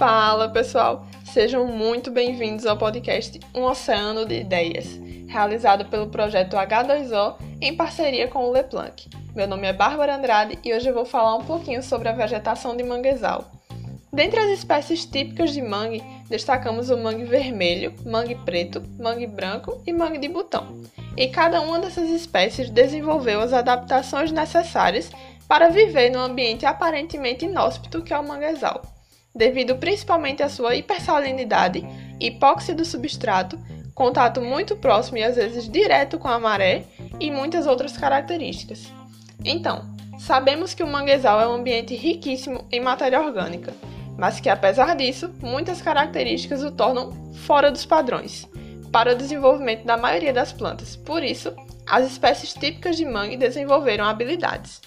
Fala pessoal, sejam muito bem-vindos ao podcast Um Oceano de Ideias, realizado pelo projeto H2O em parceria com o Leplanc. Meu nome é Bárbara Andrade e hoje eu vou falar um pouquinho sobre a vegetação de manguezal. Dentre as espécies típicas de mangue, destacamos o mangue vermelho, mangue preto, mangue branco e mangue de botão. E cada uma dessas espécies desenvolveu as adaptações necessárias para viver no ambiente aparentemente inóspito que é o manguezal, devido principalmente à sua hipersalinidade, hipóxia do substrato, contato muito próximo e às vezes direto com a maré e muitas outras características. Então, sabemos que o manguezal é um ambiente riquíssimo em matéria orgânica, mas que apesar disso, muitas características o tornam fora dos padrões para o desenvolvimento da maioria das plantas. Por isso, as espécies típicas de mangue desenvolveram habilidades.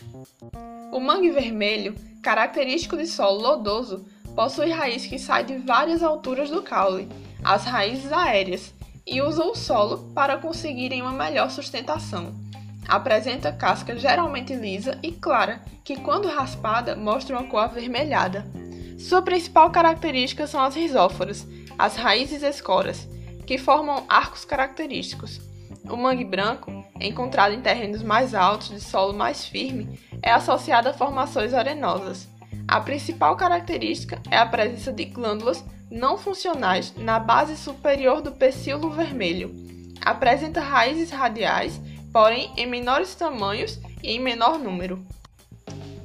O mangue vermelho, característico de solo lodoso, possui raiz que sai de várias alturas do caule, as raízes aéreas, e usa o solo para conseguirem uma melhor sustentação. Apresenta casca geralmente lisa e clara, que quando raspada mostra uma cor avermelhada. Sua principal característica são as rizóforas, as raízes escoras, que formam arcos característicos. O mangue branco, encontrado em terrenos mais altos de solo mais firme, é associado a formações arenosas. A principal característica é a presença de glândulas não funcionais na base superior do pecíolo vermelho. Apresenta raízes radiais, porém em menores tamanhos e em menor número.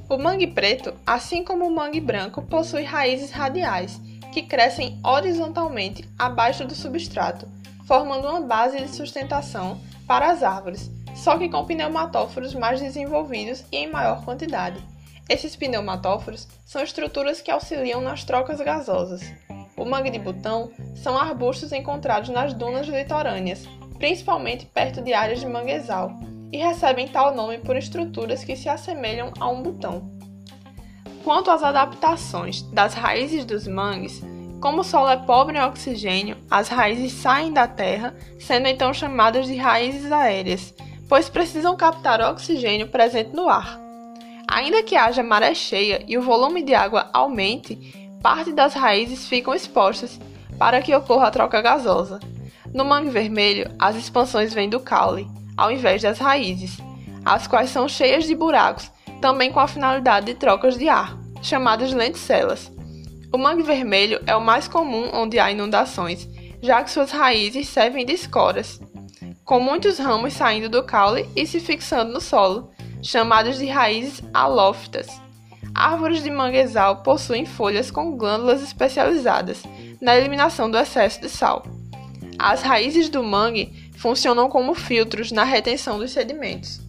O mangue preto, assim como o mangue branco, possui raízes radiais, que crescem horizontalmente abaixo do substrato, formando uma base de sustentação para as árvores, só que com pneumatóforos mais desenvolvidos e em maior quantidade. Esses pneumatóforos são estruturas que auxiliam nas trocas gasosas. O mangue de botão são arbustos encontrados nas dunas litorâneas, principalmente perto de áreas de manguezal, e recebem tal nome por estruturas que se assemelham a um botão. Quanto às adaptações das raízes dos mangues, como o solo é pobre em oxigênio, as raízes saem da terra, sendo então chamadas de raízes aéreas, pois precisam captar oxigênio presente no ar. Ainda que haja maré cheia e o volume de água aumente, parte das raízes ficam expostas para que ocorra a troca gasosa. No mangue vermelho, as expansões vêm do caule, ao invés das raízes, as quais são cheias de buracos também com a finalidade de trocas de ar, chamadas lenticelas. O mangue vermelho é o mais comum onde há inundações, já que suas raízes servem de escoras, com muitos ramos saindo do caule e se fixando no solo, chamadas de raízes alófitas. Árvores de manguezal possuem folhas com glândulas especializadas na eliminação do excesso de sal. As raízes do mangue funcionam como filtros na retenção dos sedimentos.